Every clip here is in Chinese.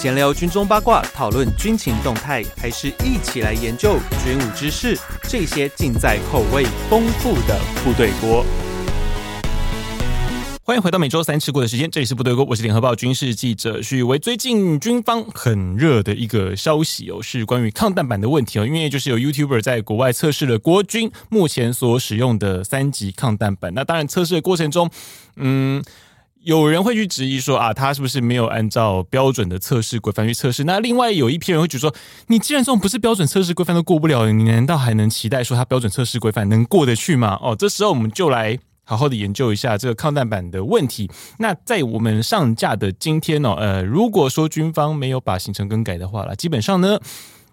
闲聊军中八卦，讨论军情动态，还是一起来研究军武知识？这些尽在口味丰富的部队锅。欢迎回到每周三吃过的时间，这里是部队锅，我是联合报军事记者许维。最近军方很热的一个消息哦，是关于抗弹板的问题哦，因为就是有 YouTuber 在国外测试了国军目前所使用的三级抗弹板。那当然，测试的过程中，嗯。有人会去质疑说啊，他是不是没有按照标准的测试规范去测试？那另外有一批人会觉得说，你既然这种不是标准测试规范都过不了，你难道还能期待说他标准测试规范能过得去吗？哦，这时候我们就来好好的研究一下这个抗弹板的问题。那在我们上架的今天呢，呃，如果说军方没有把行程更改的话了，基本上呢，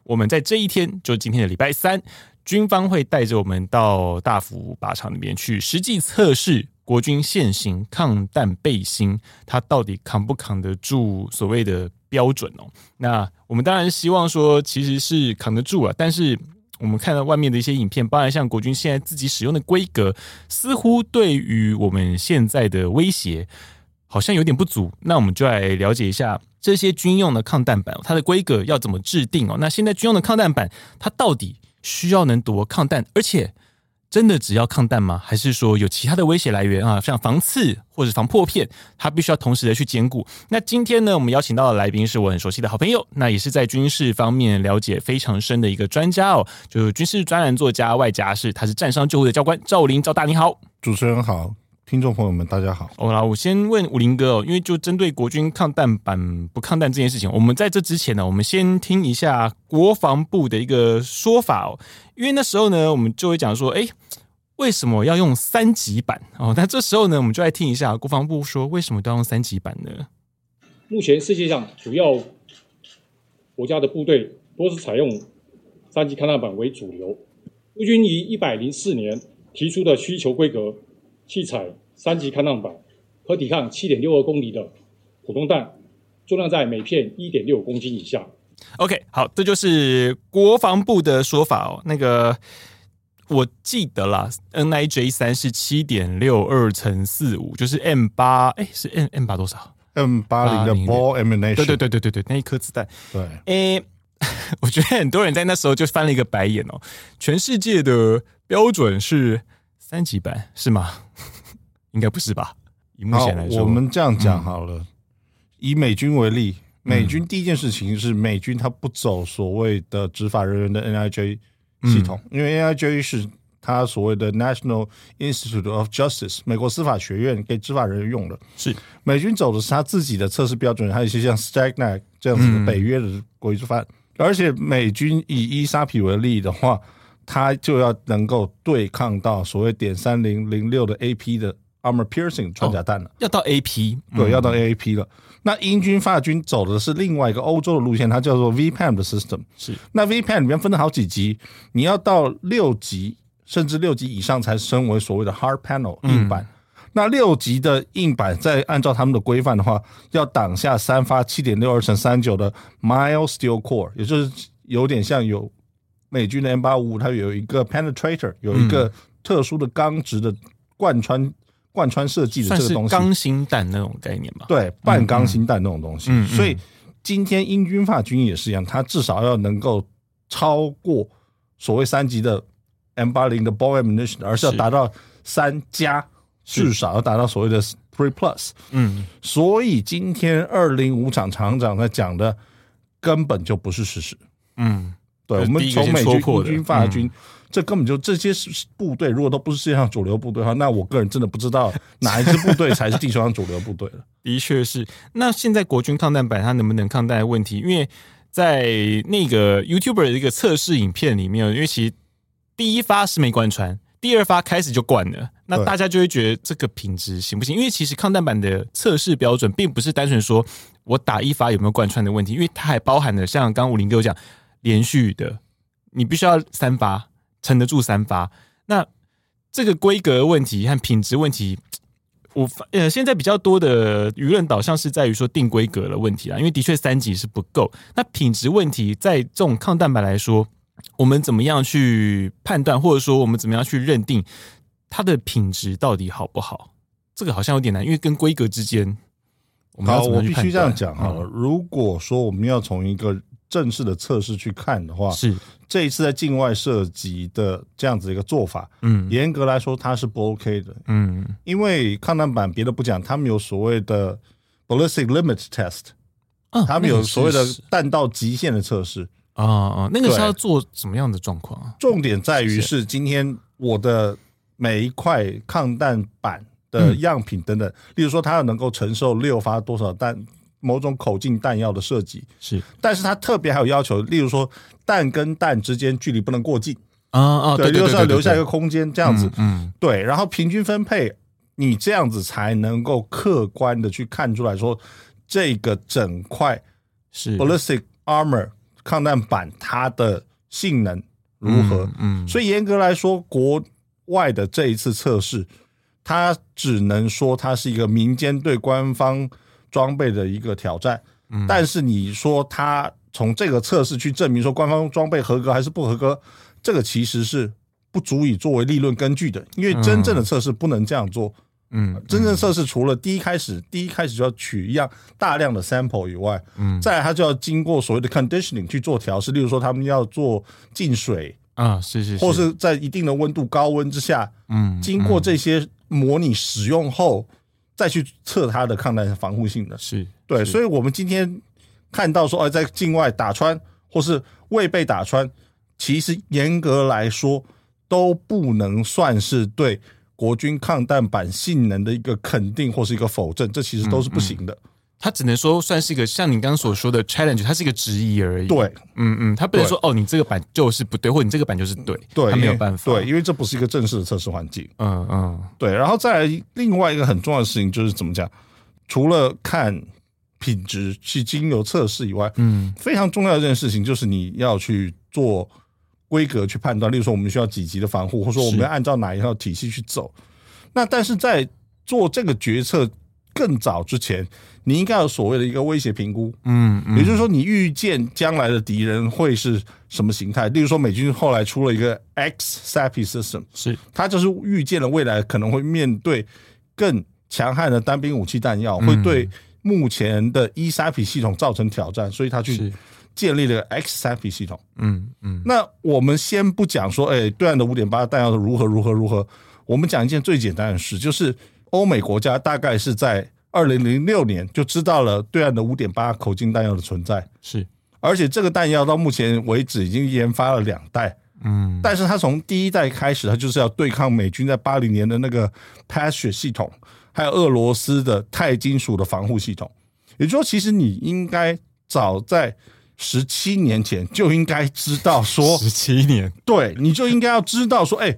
我们在这一天，就今天的礼拜三，军方会带着我们到大福靶场里面去实际测试。国军现行抗弹背心，它到底扛不扛得住所谓的标准哦？那我们当然希望说，其实是扛得住啊。但是我们看到外面的一些影片，包含像国军现在自己使用的规格，似乎对于我们现在的威胁好像有点不足。那我们就来了解一下这些军用的抗弹板，它的规格要怎么制定哦？那现在军用的抗弹板，它到底需要能多抗弹，而且？真的只要抗弹吗？还是说有其他的威胁来源啊？像防刺或者防破片，它必须要同时的去兼顾。那今天呢，我们邀请到的来宾是我很熟悉的好朋友，那也是在军事方面了解非常深的一个专家哦，就是军事专栏作家外加是，他是战伤救护的教官赵林赵大，你好，主持人好。听众朋友们，大家好。好啦，我先问武林哥哦，因为就针对国军抗弹板不抗弹这件事情，我们在这之前呢，我们先听一下国防部的一个说法哦。因为那时候呢，我们就会讲说，哎，为什么要用三级板哦？那这时候呢，我们就来听一下国防部说，为什么都要用三级板呢？目前世界上主要国家的部队都是采用三级抗弹板为主流。陆军于一百零四年提出的需求规格。器材三级抗浪板可抵抗七点六二公里的普通弹，重量在每片一点六公斤以下。OK，好，这就是国防部的说法哦。那个我记得啦，NIJ 三是七点六二乘四五，就是 M 八，哎，是 M M 八多少？M 八零的 ball ammunition。对对对对对对，那一颗子弹。对，哎，我觉得很多人在那时候就翻了一个白眼哦。全世界的标准是。三级版是吗？应该不是吧？以目前来说，我们这样讲好了。嗯、以美军为例，美军第一件事情是美军他不走所谓的执法人员的 NIJ 系统，嗯、因为 NIJ 是他所谓的 National Institute of Justice 美国司法学院给执法人员用的。是美军走的是他自己的测试标准，还有一些像 STACNAG 这样子的北约的国际范。嗯、而且美军以伊沙皮为例的话。它就要能够对抗到所谓点三零零六的 AP 的 armor piercing 穿甲弹了，要到 AP，对，要到 AP 了。那英军、法军走的是另外一个欧洲的路线，它叫做 VPAM 的 system。是，那 VPAM 里面分了好几级，你要到六级甚至六级以上才升为所谓的 hard panel 硬板。那六级的硬板，再按照他们的规范的话，要挡下三发七点六二乘三九的 mild steel core，也就是有点像有。美军的 M 八五五，它有一个 penetrator，有一个特殊的钢质的贯穿、嗯、贯穿设计的这个东西，钢芯弹那种概念吧？对，半钢芯弹那种东西。嗯嗯、所以今天英军、法军也是一样，它至少要能够超过所谓三级的 M 八零的 ball ammunition，而是要达到三加，至少要达到所谓的 three plus。嗯，所以今天二零五厂厂长在讲的根本就不是事实。嗯。对，我们从美军、英军、法军，嗯、这根本就这些部队，如果都不是世界上主流部队的话，那我个人真的不知道 哪一支部队才是地球上主流部队了。的确是。那现在国军抗弹板它能不能抗弹的问题，因为在那个 YouTuber 的一个测试影片里面，因为其实第一发是没贯穿，第二发开始就贯了，那大家就会觉得这个品质行不行？因为其实抗弹板的测试标准并不是单纯说我打一发有没有贯穿的问题，因为它还包含了像刚刚武灵哥讲。连续的，你必须要三发撑得住三发。那这个规格问题和品质问题，我呃现在比较多的舆论导向是在于说定规格的问题啊，因为的确三级是不够。那品质问题，在这种抗蛋白来说，我们怎么样去判断，或者说我们怎么样去认定它的品质到底好不好？这个好像有点难，因为跟规格之间。好，我必须这样讲好了。如果说我们要从一个正式的测试去看的话，是。这一次在境外涉及的这样子一个做法，嗯，严格来说它是不 OK 的，嗯，因为抗弹板别的不讲，他们有所谓的 ballistic limit test，啊，他们有所谓的弹道极限的测试。啊啊，那个是要做什么样的状况啊？重点在于是今天我的每一块抗弹板的样品等等，例如说它要能够承受六发多少弹，某种口径弹药的设计。是，但是它特别还有要求，例如说弹跟弹之间距离不能过近。啊啊，对，就是要留下一个空间这样子，嗯，对，然后平均分配，你这样子才能够客观的去看出来说这个整块是。ballistic armor。抗弹板它的性能如何？嗯，嗯，所以严格来说，国外的这一次测试，它只能说它是一个民间对官方装备的一个挑战。嗯，但是你说他从这个测试去证明说官方装备合格还是不合格，这个其实是不足以作为立论根据的，因为真正的测试不能这样做。嗯，真正测试除了第一开始，第一开始就要取一样大量的 sample 以外，嗯，再来它就要经过所谓的 conditioning 去做调试，例如说他们要做进水啊，是是是，或是在一定的温度高温之下，嗯，经过这些模拟使用后，再去测它的抗弹防护性的，是对，所以我们今天看到说，哎，在境外打穿或是未被打穿，其实严格来说都不能算是对。国军抗弹板性能的一个肯定或是一个否证，这其实都是不行的。嗯嗯、它只能说算是一个像你刚刚所说的 challenge，它是一个质疑而已。对，嗯嗯，它不能说哦，你这个版就是不对，或你这个版就是对，对，它没有办法。对，因为这不是一个正式的测试环境。嗯嗯，对。然后再来另外一个很重要的事情就是怎么讲？除了看品质去经由测试以外，嗯，非常重要的一件事情就是你要去做。规格去判断，例如说我们需要几级的防护，或者说我们要按照哪一套体系去走。那但是在做这个决策更早之前，你应该有所谓的一个威胁评估，嗯，嗯，也就是说你预见将来的敌人会是什么形态。例如说美军后来出了一个 X SAPI System，是。它就是预见了未来可能会面对更强悍的单兵武器弹药，会对目前的 E SAPI 系统造成挑战，所以它去。建立了 X-SAPI 系统，嗯嗯，那我们先不讲说，哎，对岸的五点八弹药如何如何如何，我们讲一件最简单的事，就是欧美国家大概是在二零零六年就知道了对岸的五点八口径弹药的存在，是，而且这个弹药到目前为止已经研发了两代，嗯，但是它从第一代开始，它就是要对抗美军在八零年的那个 Patriot 系统，还有俄罗斯的钛金属的防护系统，也就是说，其实你应该早在十七年前就应该知道说，十七年，对，你就应该要知道说，哎，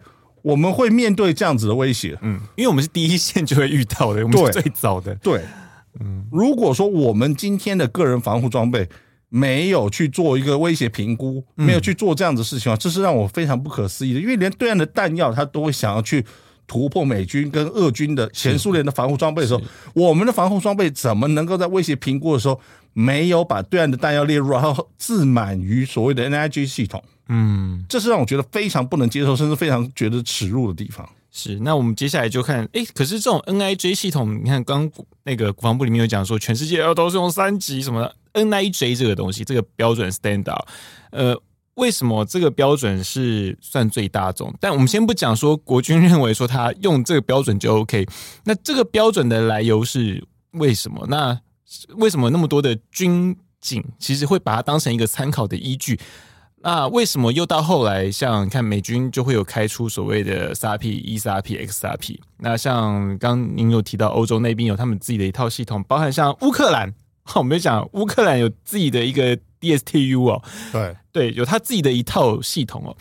我们会面对这样子的威胁，嗯，因为我们是第一线就会遇到的，我们是最早的，对，嗯，如果说我们今天的个人防护装备没有去做一个威胁评估，没有去做这样子的事情啊，这是让我非常不可思议的，因为连对岸的弹药他都会想要去突破美军跟俄军的前苏联的防护装备的时候，我们的防护装备怎么能够在威胁评估的时候？没有把对岸的弹药列入，然后自满于所谓的 NIJ 系统，嗯，这是让我觉得非常不能接受，甚至非常觉得耻辱的地方。是，那我们接下来就看，哎，可是这种 NIJ 系统，你看刚那个国防部里面有讲说，全世界都是用三级什么的 NIJ 这个东西，这个标准 standard，呃，为什么这个标准是算最大宗？但我们先不讲说国军认为说他用这个标准就 OK，那这个标准的来由是为什么？那为什么那么多的军警其实会把它当成一个参考的依据？那为什么又到后来，像你看美军就会有开出所谓的 SAPI、E SAPI、X SAPI？那像刚您有提到欧洲那边有他们自己的一套系统，包含像乌克兰，我们就讲乌克兰有自己的一个 DSTU 哦，对对，有他自己的一套系统哦。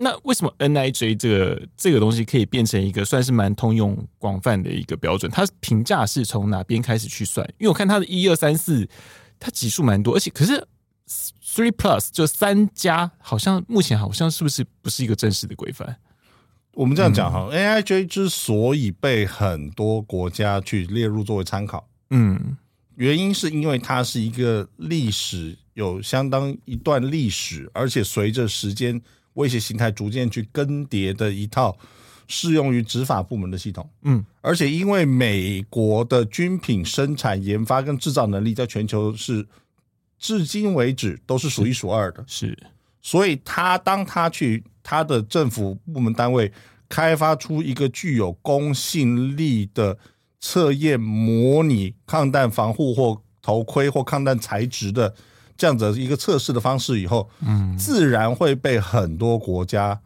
那为什么 NIJ 这个这个东西可以变成一个算是蛮通用广泛的一个标准？它评价是从哪边开始去算？因为我看它的一二三四，它级数蛮多，而且可是 Three Plus 就三加，好像目前好像是不是不是一个正式的规范？我们这样讲哈、嗯、，NIJ 之所以被很多国家去列入作为参考，嗯，原因是因为它是一个历史有相当一段历史，而且随着时间。威胁形态逐渐去更迭的一套适用于执法部门的系统。嗯，而且因为美国的军品生产、研发跟制造能力在全球是至今为止都是数一数二的。是，所以他当他去他的政府部门单位开发出一个具有公信力的测验模拟抗弹防护或头盔或抗弹材质的这样子一个测试的方式以后，嗯，自然会被很多国家。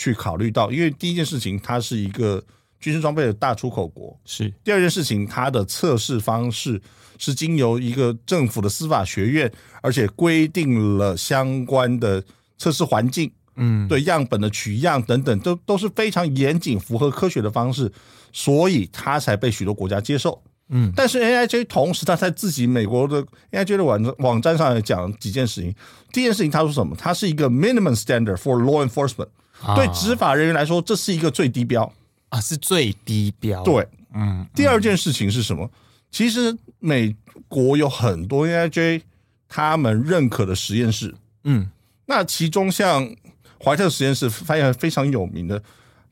去考虑到，因为第一件事情，它是一个军事装备的大出口国；是第二件事情，它的测试方式是经由一个政府的司法学院，而且规定了相关的测试环境，嗯，对样本的取样等等，都都是非常严谨、符合科学的方式，所以它才被许多国家接受。嗯，但是 AIJ 同时他在自己美国的 AIJ 的网网站上也讲几件事情。第一件事情，他说什么？他是一个 minimum standard for law enforcement。对执法人员来说，这是一个最低标啊，是最低标。对，嗯。第二件事情是什么？其实美国有很多 AIJ 他们认可的实验室，嗯，那其中像怀特实验室，发现非常有名的，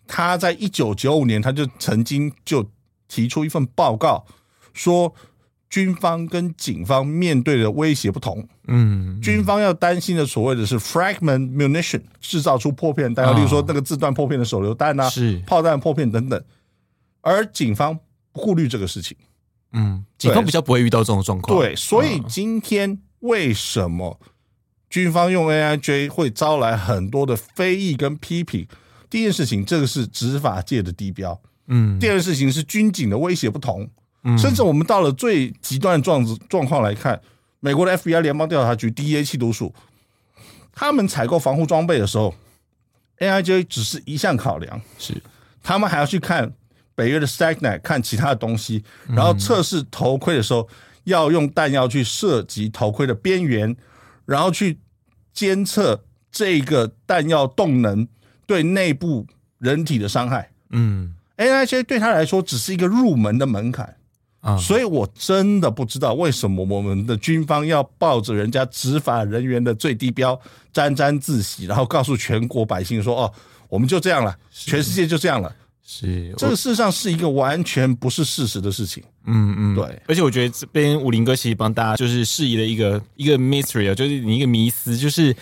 他在一九九五年他就曾经就提出一份报告说。军方跟警方面对的威胁不同，嗯，军方要担心的所谓的是 fragment munition，制造出破片弹药，例如说那个自断破片的手榴弹啊，是。炮弹破片等等，而警方不顾虑这个事情，嗯，警方比较不会遇到这种状况，对，所以今天为什么军方用 AIJ 会招来很多的非议跟批评？第一件事情，这个是执法界的地标，嗯，第二件事情是军警的威胁不同。甚至我们到了最极端的状子状况来看，美国的 FBI 联邦调查局 DEA 缉毒署，他们采购防护装备的时候，AIJ 只是一项考量，是他们还要去看北约的 STACKNET，看其他的东西，然后测试头盔的时候，要用弹药去射击头盔的边缘，然后去监测这个弹药动能对内部人体的伤害。嗯，AIJ 对他来说只是一个入门的门槛。所以，我真的不知道为什么我们的军方要抱着人家执法人员的最低标沾沾自喜，然后告诉全国百姓说：“哦，我们就这样了，全世界就这样了。”是，这个事实上是一个完全不是事实的事情。嗯嗯，对。而且我觉得这边武林哥其实帮大家就是释疑了一个一个 mystery 啊，就是你一个迷思，就是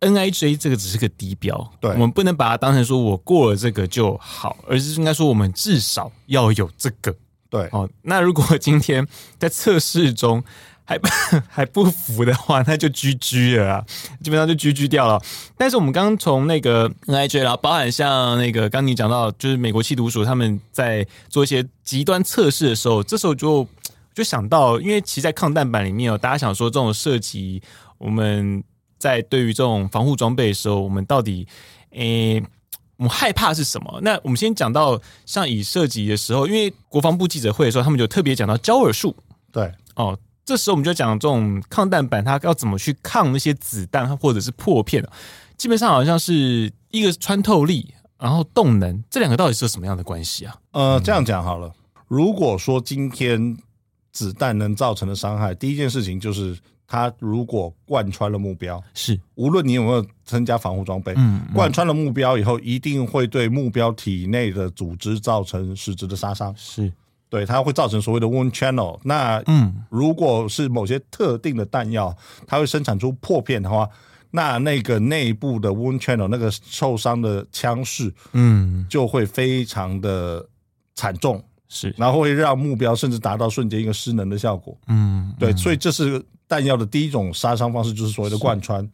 NIJ 这个只是个低标，对，我们不能把它当成说我过了这个就好，而是应该说我们至少要有这个。对哦，那如果今天在测试中还 还不服的话，那就 GG 了，基本上就 GG 掉了。但是我们刚从那个 NIJ 然后包含像那个刚你讲到，就是美国缉毒署他们在做一些极端测试的时候，这时候就就想到，因为其实在抗弹板里面哦，大家想说这种射击，我们在对于这种防护装备的时候，我们到底诶。我们害怕是什么？那我们先讲到像以涉及的时候，因为国防部记者会的时候，他们就特别讲到焦耳术。对哦，这时候我们就讲这种抗弹板，它要怎么去抗那些子弹或者是破片。基本上好像是一个穿透力，然后动能，这两个到底是什么样的关系啊？呃，这样讲好了，如果说今天子弹能造成的伤害，第一件事情就是。它如果贯穿了目标，是。无论你有没有增加防护装备，嗯，嗯，贯穿了目标以后，一定会对目标体内的组织造成实质的杀伤，是。对，它会造成所谓的 wound channel。那嗯，如果是某些特定的弹药，它会生产出破片的话，那那个内部的 wound channel 那个受伤的枪势，嗯，就会非常的惨重，是，然后会让目标甚至达到瞬间一个失能的效果，嗯，对，所以这是。弹药的第一种杀伤方式就是所谓的贯穿，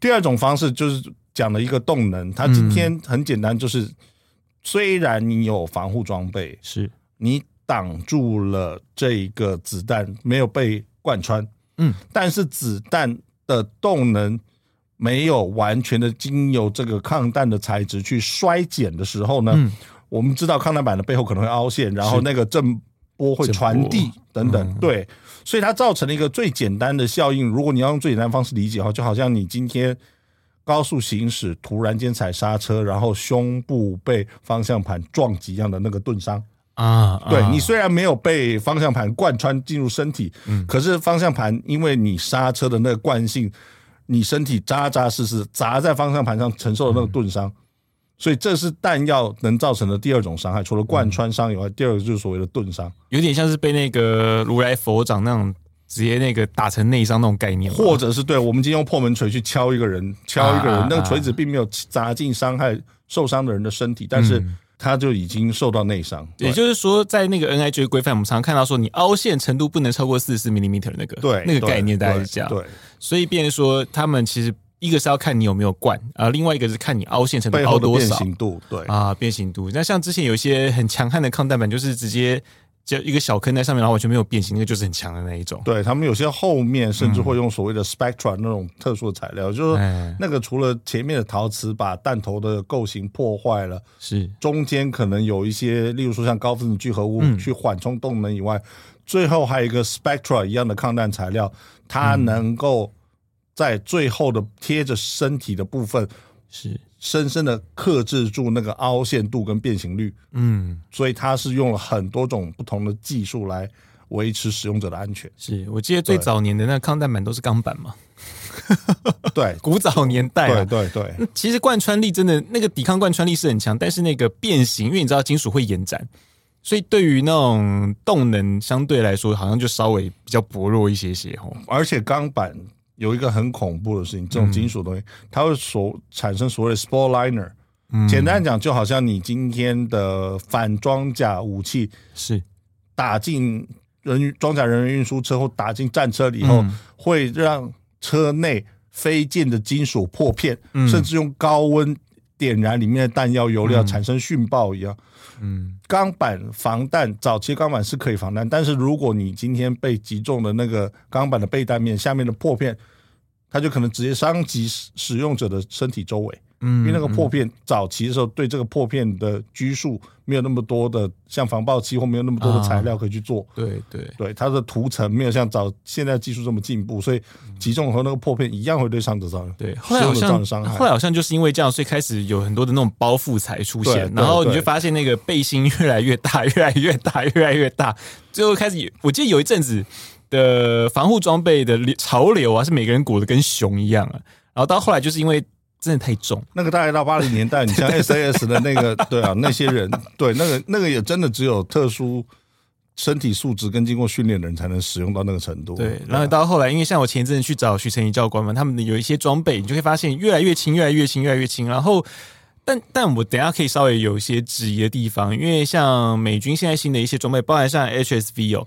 第二种方式就是讲了一个动能。它今天很简单，就是虽然你有防护装备，是。你挡住了这个子弹没有被贯穿，嗯，但是子弹的动能没有完全的经由这个抗弹的材质去衰减的时候呢，我们知道抗弹板的背后可能会凹陷，然后那个震波会传递等等，对。所以它造成了一个最简单的效应。如果你要用最简单的方式理解的话，就好像你今天高速行驶，突然间踩刹车，然后胸部被方向盘撞击一样的那个钝伤啊。对，你虽然没有被方向盘贯穿进入身体，嗯，可是方向盘因为你刹车的那个惯性，你身体扎扎实实砸在方向盘上承受的那个钝伤，所以这是弹药能造成的第二种伤害，除了贯穿伤以外，嗯、第二个就是所谓的钝伤，有点像是被那个如来佛掌那种直接那个打成内伤那种概念，或者是对我们今天用破门锤去敲一个人，敲一个人，啊、那个锤子并没有砸进伤害受伤的人的身体，但是他就已经受到内伤。嗯、也就是说，在那个 NIJ 规范，我们常常看到说，你凹陷程度不能超过四十四 millimeter 那个，对那个概念大概是这样。对，所以变成说他们其实。一个是要看你有没有贯啊，另外一个是看你凹陷程度凹多少，变形度对啊，变形度。那像之前有一些很强悍的抗弹板，就是直接就一个小坑在上面，然后完全没有变形，那个就是很强的那一种。对他们有些后面甚至会用所谓的 Spectra 那种特殊的材料，嗯、就是说那个除了前面的陶瓷把弹头的构型破坏了，是中间可能有一些，例如说像高分子聚合物去缓冲动能以外，嗯、最后还有一个 Spectra 一样的抗弹材料，它能够。在最后的贴着身体的部分，是深深的克制住那个凹陷度跟变形率。嗯，所以它是用了很多种不同的技术来维持使用者的安全。是我记得最早年的那个抗弹板都是钢板嘛？对，古早年代。对对对。其实贯穿力真的那个抵抗贯穿力是很强，但是那个变形，因为你知道金属会延展，所以对于那种动能相对来说，好像就稍微比较薄弱一些些哦。而且钢板。有一个很恐怖的事情，这种金属东西，嗯、它会所产生所谓的 spore liner。嗯、简单讲，就好像你今天的反装甲武器是。打进人装甲人员运输车或打进战车里以后，嗯、会让车内飞溅的金属破片，嗯、甚至用高温点燃里面的弹药油料产生殉爆一样。嗯，钢板防弹，早期钢板是可以防弹，但是如果你今天被击中的那个钢板的背弹面下面的破片，它就可能直接伤及使用者的身体周围。嗯，因为那个破片早期的时候，对这个破片的拘束没有那么多的像防爆漆或没有那么多的材料可以去做。对对对，它的涂层没有像早现在技术这么进步，所以击中和那个破片一样会对伤者造成对后来好像伤害。后来好像就是因为这样，所以开始有很多的那种包覆材出现，然后你就发现那个背心越来越大，越来越大，越来越大，最后开始我记得有一阵子的防护装备的潮流啊，是每个人裹得跟熊一样啊，然后到后来就是因为。真的太重，那个大概到八零年代，你像 SAS 的那个，对啊，那些人，对，那个那个也真的只有特殊身体素质跟经过训练的人才能使用到那个程度。对，然后到后来，因为像我前一阵去找徐成义教官嘛，他们有一些装备，你就会发现越来越轻，越来越轻，越来越轻。然后，但但我等下可以稍微有一些质疑的地方，因为像美军现在新的一些装备，包含像 HSV 哦。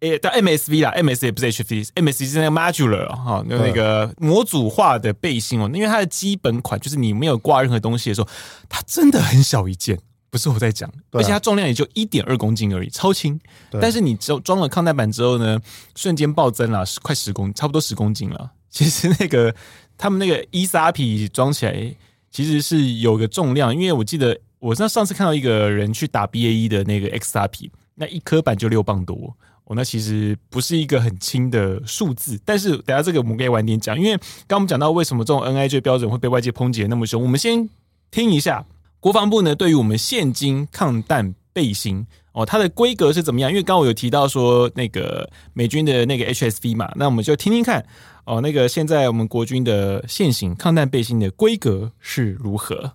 诶，到 MSV 啦，MS 也不是 HV，MSV 是那个 modular 哈，就那个模组化的背心哦。因为它的基本款就是你没有挂任何东西的时候，它真的很小一件，不是我在讲，而且它重量也就一点二公斤而已，超轻。但是你装装了抗弹板之后呢，瞬间暴增了，快十公，差不多十公斤了。其实那个他们那个 ESRP 装起来其实是有个重量，因为我记得我上上次看到一个人去打 BAE 的那个 XRP，那一颗板就六磅多。哦，那其实不是一个很轻的数字，但是等下这个我们可以晚点讲，因为刚我们讲到为什么这种 NIJ 标准会被外界抨击那么凶，我们先听一下国防部呢对于我们现今抗弹背心哦，它的规格是怎么样？因为刚我有提到说那个美军的那个 HSV 嘛，那我们就听听看哦，那个现在我们国军的现行抗弹背心的规格是如何？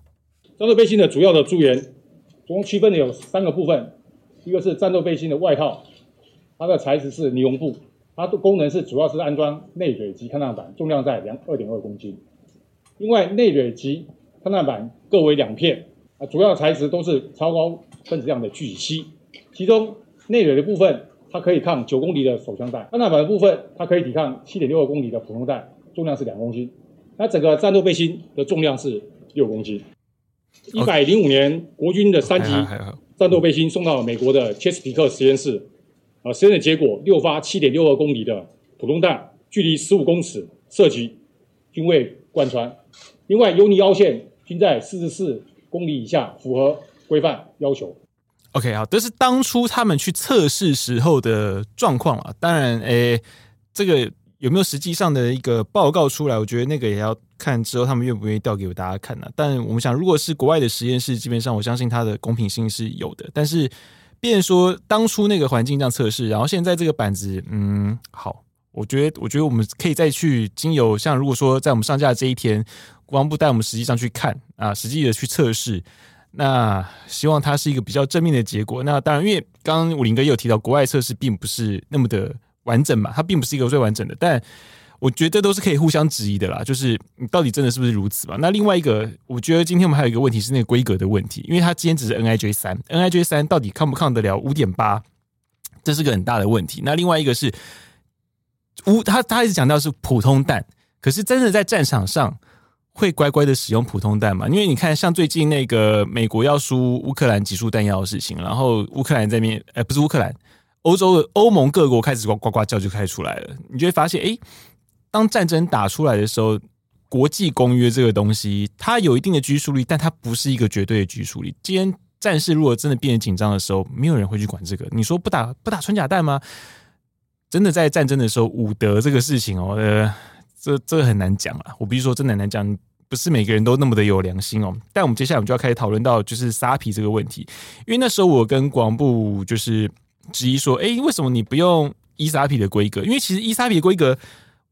战斗背心的主要的诸元，总共区分的有三个部分，一个是战斗背心的外套。它的材质是尼龙布，它的功能是主要是安装内蕊及抗弹板，重量在两二点二公斤。另外，内蕊及抗弹板各为两片，啊，主要材质都是超高分子量的聚乙烯。其中内蕊的部分，它可以抗九公里的手枪弹；抗弹板的部分，它可以抵抗七点六二公里的普通弹，重量是两公斤。那整个战斗背心的重量是六公斤。一百零五年，国军的三级战斗背心送到美国的切斯皮克实验室。啊，实验的结果，六发七点六二公里的普通弹，距离十五公尺射击均未贯穿。另外，游离凹陷均在四十四公里以下，符合规范要求。OK，好，这是当初他们去测试时候的状况啊。当然，诶、欸，这个有没有实际上的一个报告出来？我觉得那个也要看之后他们愿不愿意调给大家看呢、啊。但我们想，如果是国外的实验室，基本上我相信它的公平性是有的。但是。变说当初那个环境这样测试，然后现在这个板子，嗯，好，我觉得，我觉得我们可以再去经由像如果说在我们上架这一天，国防部带我们实际上去看啊，实际的去测试，那希望它是一个比较正面的结果。那当然，因为刚刚武林哥也有提到，国外测试并不是那么的完整嘛，它并不是一个最完整的，但。我觉得都是可以互相质疑的啦，就是你到底真的是不是如此吧？那另外一个，我觉得今天我们还有一个问题是那个规格的问题，因为它今天只是 NIJ 三，NIJ 三到底抗不抗得了五点八，这是个很大的问题。那另外一个是乌，他他一直讲到是普通弹，可是真的在战场上会乖乖的使用普通弹吗？因为你看，像最近那个美国要输乌克兰集束弹药的事情，然后乌克兰这边，呃，不是乌克兰，欧洲的欧盟各国开始呱呱呱叫就开始出来了，你就会发现，哎。当战争打出来的时候，国际公约这个东西，它有一定的拘束力，但它不是一个绝对的拘束力。今天战事如果真的变得紧张的时候，没有人会去管这个。你说不打不打穿甲弹吗？真的在战争的时候，武德这个事情哦，呃，这这很难讲啊。我必须说，真的很难讲，不是每个人都那么的有良心哦。但我们接下来我们就要开始讨论到就是沙皮这个问题，因为那时候我跟国防部就是质疑说，哎，为什么你不用伊沙皮的规格？因为其实伊沙皮的规格。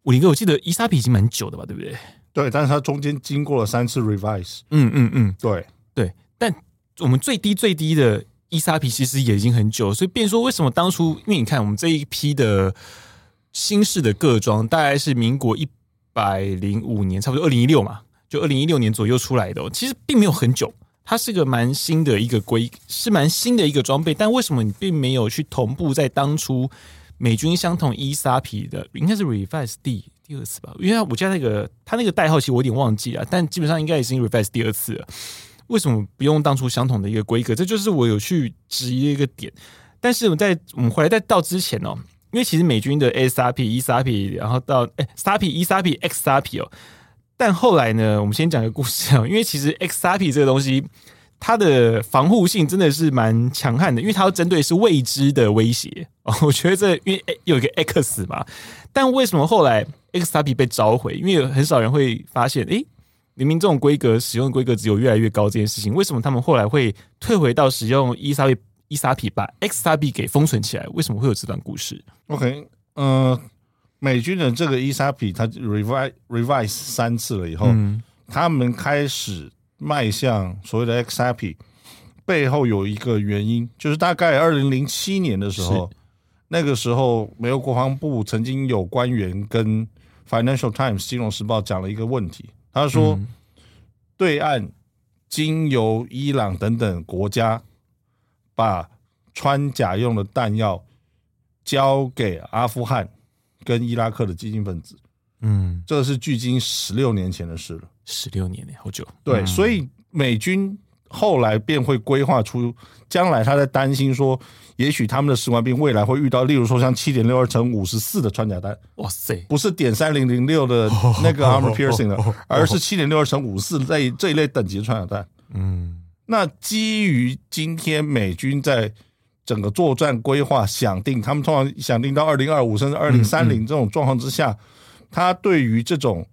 武林哥，我记得伊莎比已经蛮久的吧，对不对？对，但是它中间经过了三次 revise。嗯嗯嗯，对对。但我们最低最低的伊莎比其实也已经很久，所以变说为什么当初？因为你看我们这一批的新式的各装，大概是民国一百零五年，差不多二零一六嘛，就二零一六年左右出来的，其实并没有很久。它是个蛮新的一个规，是蛮新的一个装备，但为什么你并没有去同步在当初？美军相同伊莎皮的应该是 revise 第第二次吧，因为我记得那个他那个代号其实我有点忘记了，但基本上应该已经 revise 第二次了。为什么不用当初相同的一个规格？这就是我有去质疑的一个点。但是我们在我们回来在到之前哦，因为其实美军的 SRP 伊莎皮，然后到哎 SRP 伊莎皮 X 莎皮哦，但后来呢，我们先讲个故事哦，因为其实 X 莎皮这个东西。它的防护性真的是蛮强悍的，因为它要针对是未知的威胁哦。我觉得这因为有一个 X 嘛，但为什么后来 X 沙皮被召回？因为很少人会发现，诶，明明这种规格使用规格只有越来越高这件事情，为什么他们后来会退回到使用伊沙皮伊沙皮把 X 沙皮给封存起来？为什么会有这段故事？OK，呃，美军的这个伊沙皮它 revise revise 三次了以后，嗯、他们开始。迈向所谓的 XRP 背后有一个原因，就是大概二零零七年的时候，那个时候美国国防部曾经有官员跟 Financial Times 金融时报讲了一个问题，他说，对岸经由伊朗等等国家把穿甲用的弹药交给阿富汗跟伊拉克的激进分子，嗯，这是距今十六年前的事了。十六年呢，好久。对，所以美军后来便会规划出，将来他在担心说，也许他们的士官兵未来会遇到，例如说像七点六二乘五十四的穿甲弹。哇塞，不是点三零零六的 那个 armor piercing 的，而是七点六二乘五十四这这一类等级的穿甲弹。嗯，那基于今天美军在整个作战规划想定，他们通常想定到二零二五甚至二零三零这种状况之下，他对于这种。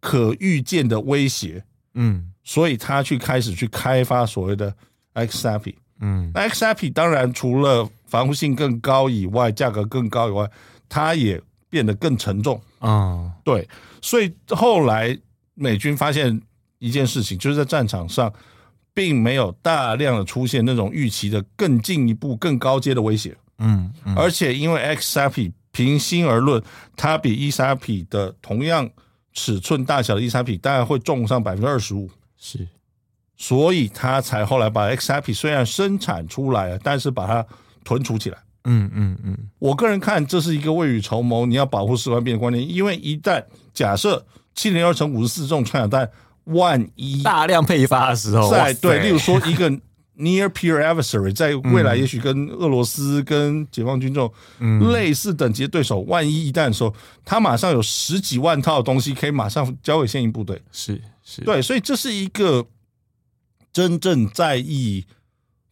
可预见的威胁，嗯，所以他去开始去开发所谓的 XRP，嗯，XRP 当然除了防护性更高以外，价格更高以外，它也变得更沉重。啊。对，所以后来美军发现一件事情，就是在战场上并没有大量的出现那种预期的更进一步、更高阶的威胁，嗯，而且因为 XRP 平心而论，它比 ESRP 的同样。尺寸大小的伊莎皮大概会重上百分之二十五，是，所以他才后来把 XRP 虽然生产出来了，但是把它存储起来。嗯嗯嗯，我个人看这是一个未雨绸缪，你要保护四万变的观念，因为一旦假设七零二乘五十四这种穿甲弹，万一大量配发的时候，在对，例如说一个。Near peer adversary 在未来也许跟俄罗斯、跟解放军这种类似等级的对手，万一一旦的时候，他马上有十几万套的东西可以马上交给现役部队，是是，对，所以这是一个真正在意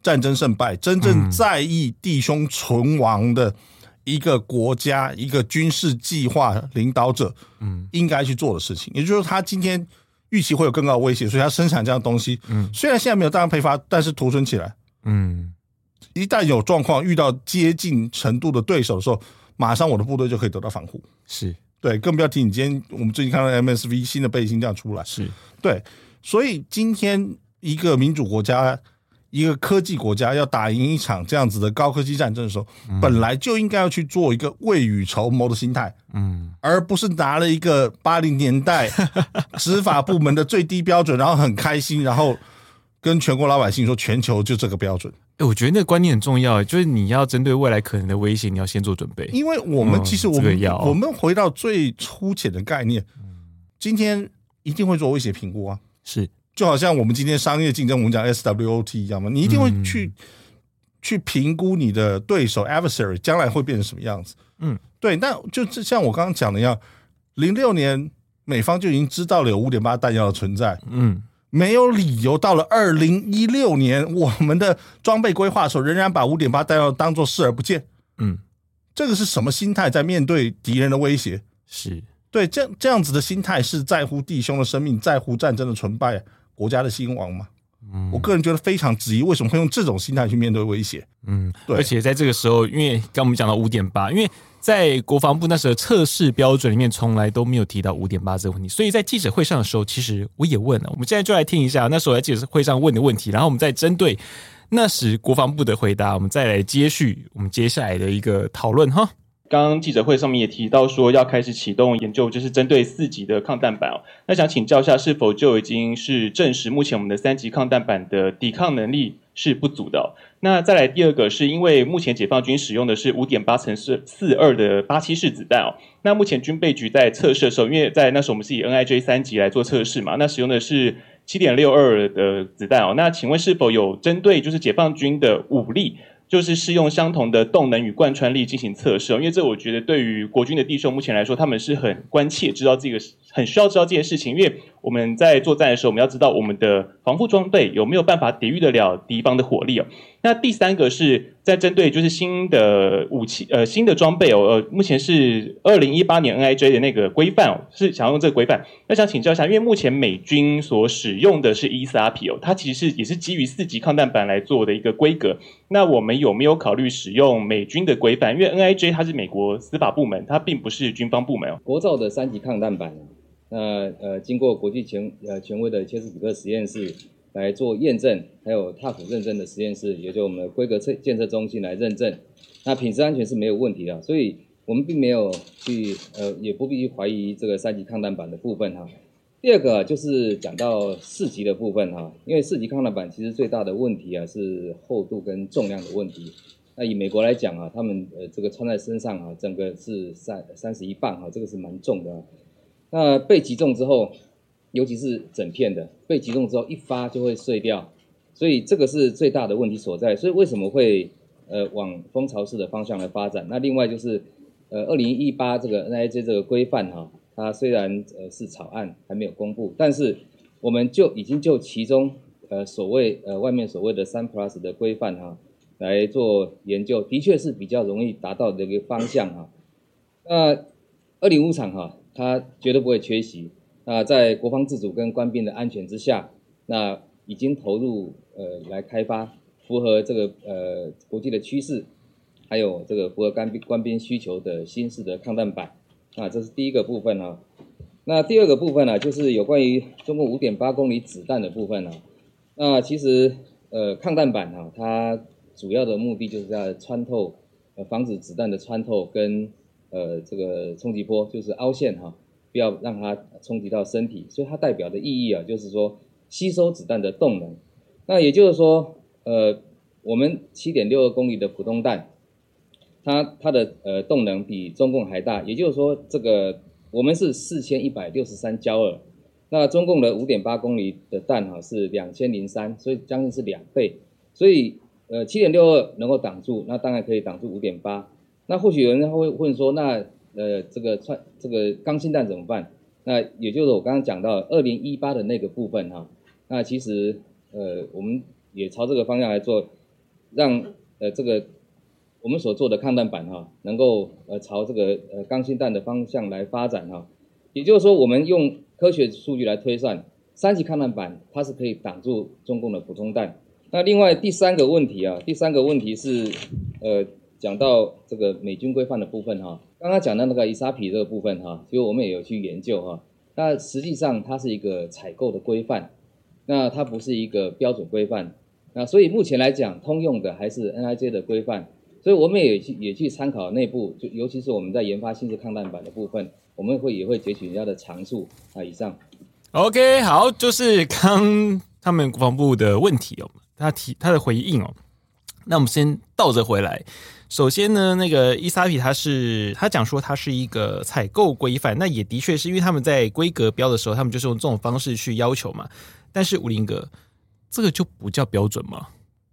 战争胜败、真正在意弟兄存亡的一个国家、一个军事计划领导者，嗯，应该去做的事情。也就是说，他今天。预期会有更高的威胁，所以它生产这样的东西。嗯，虽然现在没有大量配发，但是储存起来。嗯，一旦有状况，遇到接近程度的对手的时候，马上我的部队就可以得到防护。是对，更不要提你今天我们最近看到 MSV 新的背心这样出来，是对，所以今天一个民主国家。一个科技国家要打赢一场这样子的高科技战争的时候，嗯、本来就应该要去做一个未雨绸缪的心态，嗯，而不是拿了一个八零年代 执法部门的最低标准，然后很开心，然后跟全国老百姓说全球就这个标准。哎，我觉得那个观念很重要，就是你要针对未来可能的威胁，你要先做准备。因为我们其实我们、我们回到最粗浅的概念，今天一定会做威胁评估啊，是。就好像我们今天商业竞争，我们讲 SWOT 一样嘛，你一定会去、嗯、去评估你的对手 adversary 将来会变成什么样子。嗯，对。那就像我刚刚讲的一样，零六年美方就已经知道了有五点八弹药的存在。嗯，没有理由到了二零一六年，我们的装备规划的时候仍然把五点八弹药当做视而不见。嗯，这个是什么心态在面对敌人的威胁？是对这这样子的心态是在乎弟兄的生命，在乎战争的成败。国家的兴亡嘛，嗯，我个人觉得非常质疑，为什么会用这种心态去面对威胁？嗯，对。而且在这个时候，因为刚我们讲到五点八，因为在国防部那时候测试标准里面从来都没有提到五点八这个问题，所以在记者会上的时候，其实我也问了。我们现在就来听一下那时候在记者会上问的问题，然后我们再针对那时国防部的回答，我们再来接续我们接下来的一个讨论哈。刚刚记者会上面也提到说要开始启动研究，就是针对四级的抗弹板哦。那想请教一下，是否就已经是证实目前我们的三级抗弹板的抵抗能力是不足的？那再来第二个，是因为目前解放军使用的是五点八乘四四二的八七式子弹哦。那目前军备局在测试的时候，因为在那时候我们是以 NIJ 三级来做测试嘛，那使用的是七点六二的子弹哦。那请问是否有针对就是解放军的武力？就是适用相同的动能与贯穿力进行测试，因为这我觉得对于国军的弟兄目前来说，他们是很关切，知道这个很需要知道这件事情，因为我们在作战的时候，我们要知道我们的防护装备有没有办法抵御得了敌方的火力哦。那第三个是在针对就是新的武器呃新的装备哦呃目前是二零一八年 NIJ 的那个规范哦是想要用这个规范，那想请教一下，因为目前美军所使用的是 ESRP 哦，它其实是也是基于四级抗弹板来做的一个规格，那我们有没有考虑使用美军的规范？因为 NIJ 它是美国司法部门，它并不是军方部门哦。国造的三级抗弹板，那呃经过国际权呃权威的切斯比克实验室。来做验证，还有踏普认证的实验室，也就我们的规格测检测中心来认证，那品质安全是没有问题的，所以我们并没有去呃，也不必怀疑这个三级抗弹板的部分哈。第二个就是讲到四级的部分哈，因为四级抗弹板其实最大的问题啊是厚度跟重量的问题。那以美国来讲啊，他们呃这个穿在身上啊，整个是三三十一磅哈，这个是蛮重的。那被击中之后。尤其是整片的被击中之后，一发就会碎掉，所以这个是最大的问题所在。所以为什么会呃往蜂巢式的方向来发展？那另外就是呃二零一八这个 NIJ 这个规范哈，它虽然呃是草案还没有公布，但是我们就已经就其中呃所谓呃外面所谓的三 plus 的规范哈来做研究，的确是比较容易达到的一个方向哈。那二零五厂哈，它绝对不会缺席。那在国防自主跟官兵的安全之下，那已经投入呃来开发符合这个呃国际的趋势，还有这个符合官兵官兵需求的新式的抗弹板，啊，这是第一个部分啊。那第二个部分呢，就是有关于中共五点八公里子弹的部分啊。那其实呃抗弹板啊，它主要的目的就是在穿透，呃防止子弹的穿透跟呃这个冲击波，就是凹陷哈。不要让它冲击到身体，所以它代表的意义啊，就是说吸收子弹的动能。那也就是说，呃，我们七点六二公里的普通弹，它它的呃动能比中共还大。也就是说，这个我们是四千一百六十三焦耳，那中共的五点八公里的弹哈是两千零三，所以将近是两倍。所以呃七点六二能够挡住，那当然可以挡住五点八。那或许有人会问说，那呃，这个穿这个钢芯弹怎么办？那也就是我刚刚讲到二零一八的那个部分哈。那其实呃，我们也朝这个方向来做，让呃这个我们所做的抗弹板哈，能够呃朝这个呃钢芯弹的方向来发展哈。也就是说，我们用科学数据来推算，三级抗弹板它是可以挡住中共的普通弹。那另外第三个问题啊，第三个问题是呃讲到这个美军规范的部分哈，刚刚讲到那个伊莎皮这个部分哈，其实我们也有去研究哈，那实际上它是一个采购的规范，那它不是一个标准规范，那所以目前来讲，通用的还是 NIJ 的规范，所以我们也去也去参考内部，就尤其是我们在研发新式抗弹板的部分，我们会也会截取人家的长处啊。以上，OK，好，就是刚他们国防部的问题哦，他提他的回应哦，那我们先倒着回来。首先呢，那个 ISAPI 它是他讲说它是一个采购规范，那也的确是因为他们在规格标的时候，他们就是用这种方式去要求嘛。但是武林哥，这个就不叫标准吗？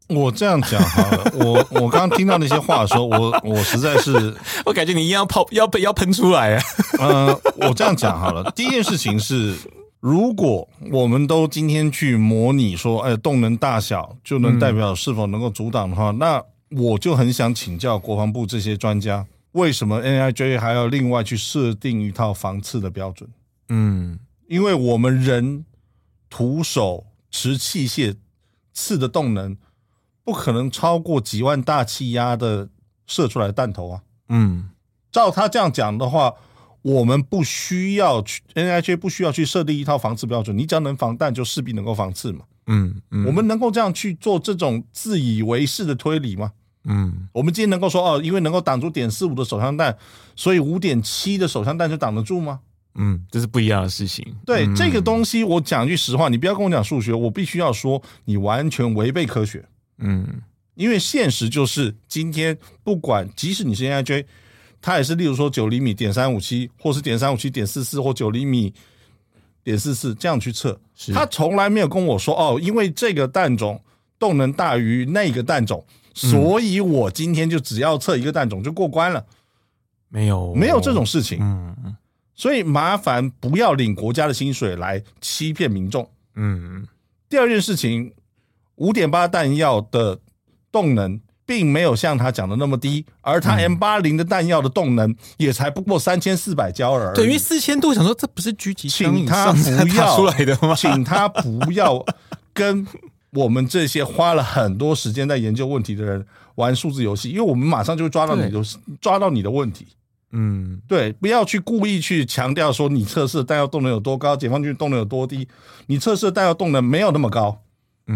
我这样讲好了，我我刚刚听到那些话的时候，我我实在是，我感觉你一样泡要被要喷出来啊。嗯、呃，我这样讲好了，第一件事情是，如果我们都今天去模拟说，哎，动能大小就能代表是否能够阻挡的话，嗯、那。我就很想请教国防部这些专家，为什么 NIJ 还要另外去设定一套防刺的标准？嗯，因为我们人徒手持器械刺的动能，不可能超过几万大气压的射出来的弹头啊。嗯，照他这样讲的话，我们不需要去 NIJ 不需要去设定一套防刺标准，你只要能防弹，就势必能够防刺嘛。嗯，嗯，我们能够这样去做这种自以为是的推理吗？嗯，我们今天能够说哦，因为能够挡住点四五的手枪弹，所以五点七的手枪弹就挡得住吗？嗯，这是不一样的事情。对、嗯、这个东西，我讲句实话，你不要跟我讲数学，我必须要说你完全违背科学。嗯，因为现实就是今天不管，即使你是 NIJ，它也是例如说九厘米点三五七，或是点三五七点四四，或九厘米点四四这样去测，他从来没有跟我说哦，因为这个弹种动能大于那个弹种。所以我今天就只要测一个弹种就过关了，没有。没有这种事情，嗯，所以麻烦不要领国家的薪水来欺骗民众，嗯。第二件事情，五点八弹药的动能并没有像他讲的那么低，而他 M 八零的弹药的动能也才不过三千四百焦耳，对，因为四千多，想说这不是狙击请他不要出来的吗？请他不要跟。我们这些花了很多时间在研究问题的人玩数字游戏，因为我们马上就会抓到你的对抓到你的问题。嗯，对，不要去故意去强调说你测试弹药动能有多高，解放军动能有多低。你测试弹药动能没有那么高，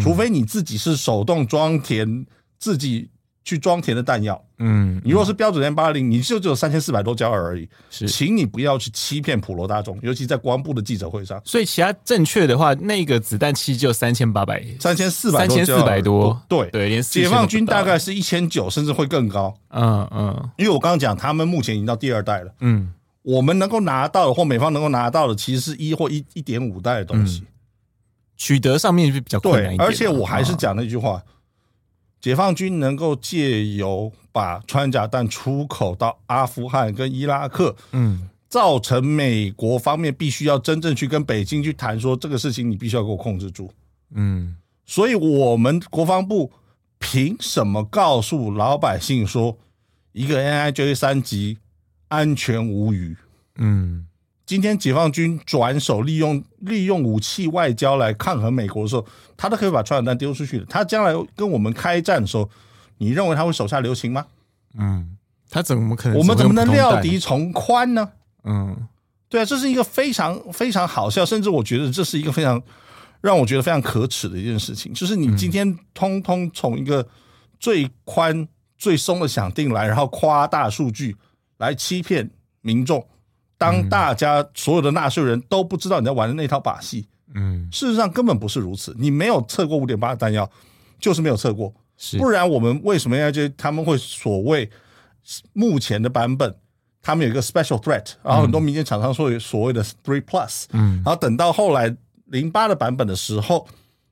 除非你自己是手动装填自己。去装填的弹药，嗯，你若是标准 M 八零，你就只有三千四百多焦耳而已。是，请你不要去欺骗普罗大众，尤其在国防部的记者会上。所以，其他正确的话，那个子弹其实就三千八百、三千四百、三千四百多。对对，连解放军大概是一千九，甚至会更高。嗯嗯，因为我刚刚讲，他们目前已经到第二代了。嗯，我们能够拿到的，或美方能够拿到的，其实是一或一一点五代的东西。取得上面是比较困难一点。而且我还是讲那句话。解放军能够借由把穿甲弹出口到阿富汗跟伊拉克，嗯，造成美国方面必须要真正去跟北京去谈说这个事情，你必须要给我控制住，嗯，所以我们国防部凭什么告诉老百姓说一个 NIJ 三级安全无虞？嗯。今天解放军转手利用利用武器外交来抗衡美国的时候，他都可以把传导弹丢出去的。他将来跟我们开战的时候，你认为他会手下留情吗？嗯，他怎么可能？我们怎么能料敌从宽呢？嗯，对啊，这是一个非常非常好笑，甚至我觉得这是一个非常让我觉得非常可耻的一件事情，就是你今天通通从一个最宽最松的想定来，然后夸大数据来欺骗民众。当大家所有的纳税人都不知道你在玩的那套把戏，嗯，事实上根本不是如此。你没有测过五点八的弹药，就是没有测过。是，不然我们为什么要就他们会所谓目前的版本，他们有一个 special threat，然后很多民间厂商说有所谓的 three plus，嗯，然后等到后来零八的版本的时候，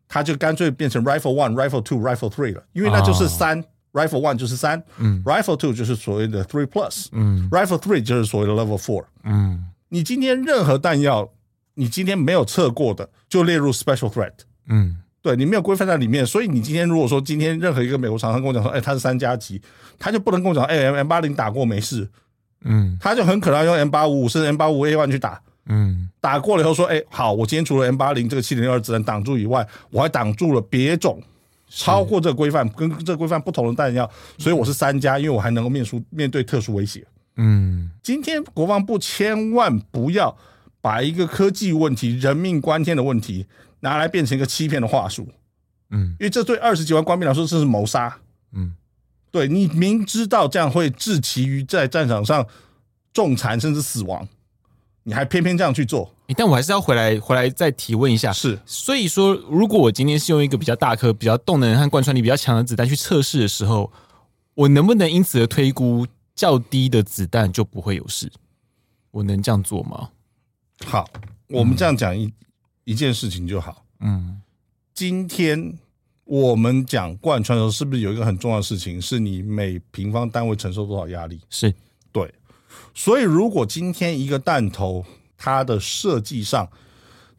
他就干脆变成 rifle one、rifle two、rifle three 了，因为那就是三。Rifle One 就是三，嗯，Rifle Two 就是所谓的 Three Plus，嗯，Rifle Three 就是所谓的 Level Four，嗯，你今天任何弹药，你今天没有测过的，就列入 Special Threat，嗯，对你没有规范在里面，所以你今天如果说今天任何一个美国厂商跟我讲说，哎，它是三加级，他就不能跟我讲，哎，M 八零打过没事，嗯，他就很可能用 M 八五五甚至 M 八五 A one 去打，嗯，打过了以后说，哎，好，我今天除了 M 八零这个七零六二子弹挡住以外，我还挡住了别种。超过这个规范，跟这个规范不同的弹药，所以我是三家，因为我还能够面书面对特殊威胁。嗯，今天国防部千万不要把一个科技问题、人命关天的问题拿来变成一个欺骗的话术。嗯，因为这对二十几万官兵来说，这是谋杀。嗯，对，你明知道这样会致其于在战场上重残甚至死亡，你还偏偏这样去做。但我还是要回来回来再提问一下。是，所以说，如果我今天是用一个比较大颗、比较动能和贯穿力比较强的子弹去测试的时候，我能不能因此而推估较低的子弹就不会有事？我能这样做吗？好，我们这样讲一、嗯、一件事情就好。嗯。今天我们讲贯穿的时候，是不是有一个很重要的事情，是你每平方单位承受多少压力？是对。所以，如果今天一个弹头它的设计上，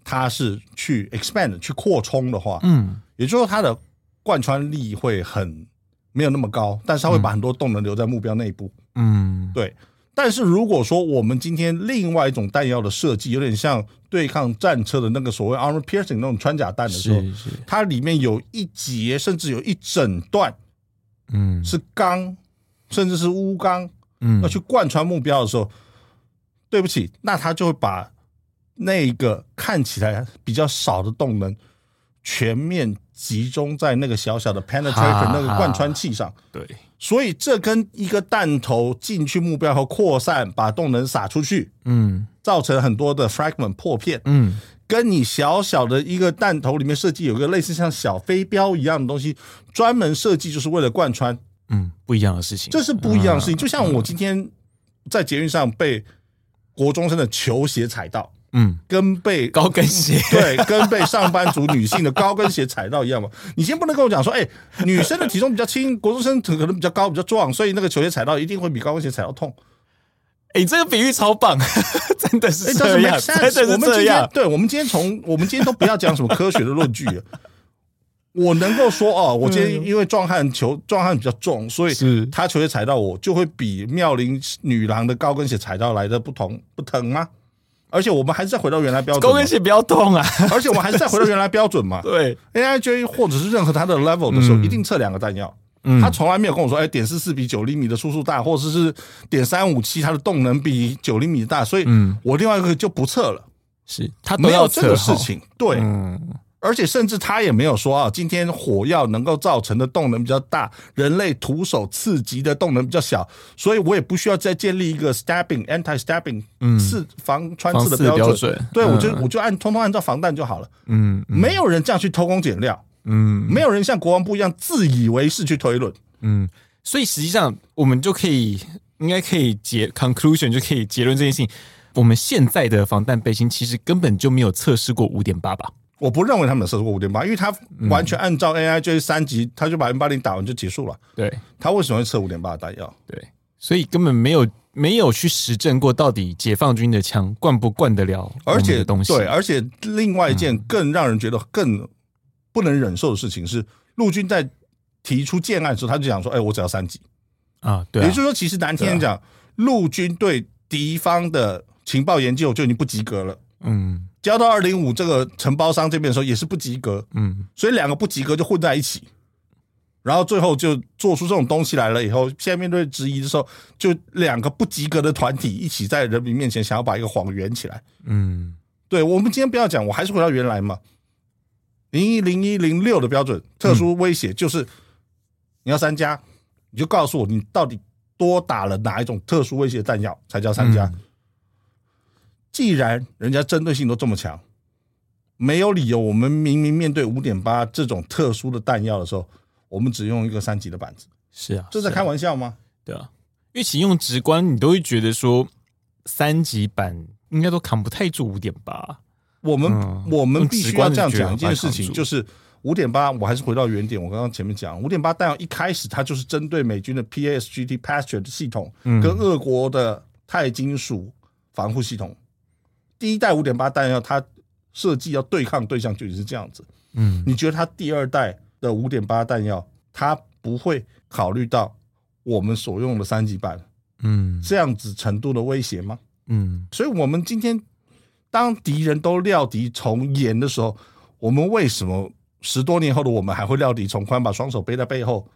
它是去 expand 去扩充的话，嗯，也就是说它的贯穿力会很没有那么高，但是它会把很多动能留在目标内部，嗯，对。但是如果说我们今天另外一种弹药的设计，有点像对抗战车的那个所谓 armor piercing 那种穿甲弹的时候，它里面有一节甚至有一整段，嗯，是钢，甚至是钨钢，嗯，要去贯穿目标的时候，对不起，那他就会把那个看起来比较少的动能全面集中在那个小小的 penetrator 那个贯穿器上，对。所以这跟一个弹头进去目标后扩散，把动能撒出去，嗯，造成很多的 fragment 破片，嗯，跟你小小的一个弹头里面设计有一个类似像小飞镖一样的东西，专门设计就是为了贯穿，嗯，不一样的事情，这是不一样的事情。就像我今天在捷运上被国中生的球鞋踩到。嗯，跟被高跟鞋 对，跟被上班族女性的高跟鞋踩到一样嘛？你先不能跟我讲说，哎、欸，女生的体重比较轻，国中生可能比较高，比较壮，所以那个球鞋踩到一定会比高跟鞋踩到痛。哎、欸，这个比喻超棒，真的是这样，欸、真的是这样。我们今天对，我们今天从我们今天都不要讲什么科学的论据了。我能够说哦，我今天因为壮汉球 壮汉比较重，所以是他球鞋踩到我就会比妙龄女郎的高跟鞋踩到来的不同不疼吗？而且我们还是再回到原来标准，高跟鞋不要动啊！而且我们还是再回到原来标准嘛。对，AIJ 或者是任何它的 level 的时候，嗯、一定测两个弹药。嗯，他从来没有跟我说，哎，点四四比九厘米的输出大，或者是点三五七它的动能比九厘米大，所以，我另外一个就不测了。是，他没有这个事情。对。嗯而且甚至他也没有说啊，今天火药能够造成的动能比较大，人类徒手刺激的动能比较小，所以我也不需要再建立一个 stabbing anti-stabbing 刺防穿刺的标准。对，我就我就按通通按照防弹就好了。嗯，没有人这样去偷工减料。嗯，没有人像国防部一样自以为是去推论。嗯，所以实际上我们就可以应该可以结 conclusion 就可以结论这件事情。我们现在的防弹背心其实根本就没有测试过五点八吧。我不认为他们测试过五点八，因为他完全按照 AIJ 三级，他就把 M 八零打完就结束了。对，他为什么会测五点八的弹药？对，所以根本没有没有去实证过到底解放军的枪灌不灌得了，而且东西。对，而且另外一件更让人觉得更不能忍受的事情是，陆军在提出建案的时候，他就讲说：“哎，我只要三级啊。”对，也就是说，其实难听点讲，陆军对敌方的情报研究就已经不及格了。嗯。交到二零五这个承包商这边的时候也是不及格，嗯，所以两个不及格就混在一起，然后最后就做出这种东西来了以后，现在面对质疑的时候，就两个不及格的团体一起在人民面前想要把一个谎圆起来，嗯，对，我们今天不要讲，我还是回到原来嘛，零一零一零六的标准，特殊威胁就是你要三加，你就告诉我你到底多打了哪一种特殊威胁弹药才叫三加。嗯既然人家针对性都这么强，没有理由我们明明面对五点八这种特殊的弹药的时候，我们只用一个三级的板子。是啊，这在开玩笑吗？对啊，因为其用直观，你都会觉得说三级板应该都扛不太住五点八。我们、嗯、我们必须要这样讲一件事情，就是五点八，我还是回到原点。我刚刚前面讲五点八弹药一开始它就是针对美军的 PASGT Patriot 系统跟俄国的钛金属防护系统。第一代五点八弹药，它设计要对抗对象就已经是这样子。嗯，你觉得它第二代的五点八弹药，它不会考虑到我们所用的三级板，嗯，这样子程度的威胁吗？嗯，所以我们今天当敌人都料敌从严的时候，我们为什么十多年后的我们还会料敌从宽，把双手背在背后，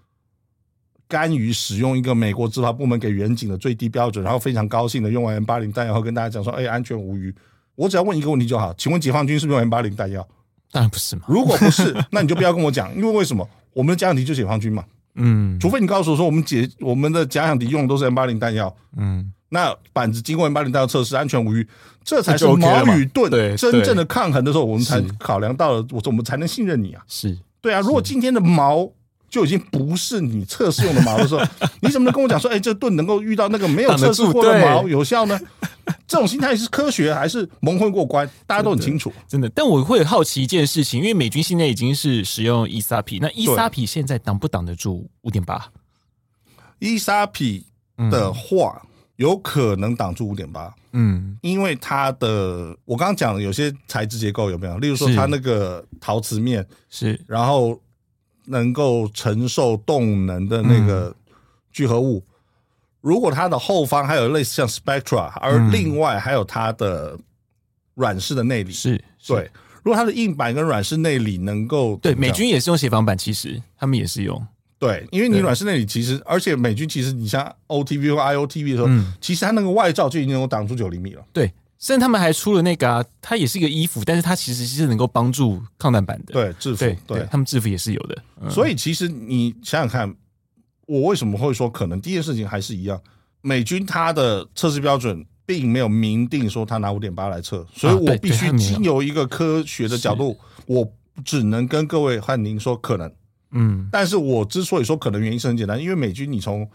甘于使用一个美国执法部门给远景的最低标准，然后非常高兴的用完 M 八零弹药后跟大家讲说：“哎，安全无虞。”我只要问一个问题就好，请问解放军是不是用 M 八零弹药？当然不是嘛。如果不是，那你就不要跟我讲，因为为什么？我们的假想敌就解放军嘛。嗯，除非你告诉我说我们解我们的假想敌用的都是 M 八零弹药。嗯。那板子经过 M 八零弹药测试安全无虞，这才是矛与盾真正的抗衡的时候，我们才考量到了，我我们才能信任你啊。是对啊，如果今天的矛就已经不是你测试用的矛的时候，你怎么能跟我讲说，哎，这盾能够遇到那个没有测试过的矛有效呢？这种心态是科学还是蒙混过关？大家都很清楚，真的。但我会好奇一件事情，因为美军现在已经是使用 ESAP，那 ESAP 现在挡不挡得住五点八？ESAP 的话。有可能挡住五点八，嗯，因为它的我刚刚讲的有些材质结构有没有？例如说它那个陶瓷面是，然后能够承受动能的那个聚合物。嗯、如果它的后方还有类似像 Spectra，而另外还有它的软式的内里，是，是对。如果它的硬板跟软式内里能够对，美军也是用协防板，其实他们也是用。对，因为你软式内里其实，而且美军其实你像 OTV 或 IOTV 的时候，嗯、其实它那个外罩就已经能够挡住九厘米了。对，甚至他们还出了那个、啊，它也是一个衣服，但是它其实是能够帮助抗弹板的。对，制服，对，他们制服也是有的。嗯、所以其实你想想看，我为什么会说可能？第一件事情还是一样，美军它的测试标准并没有明定说他拿五点八来测，所以我必须经由一个科学的角度，我只能跟各位和您说可能。嗯，但是我之所以说可能原因是很简单，因为美军你从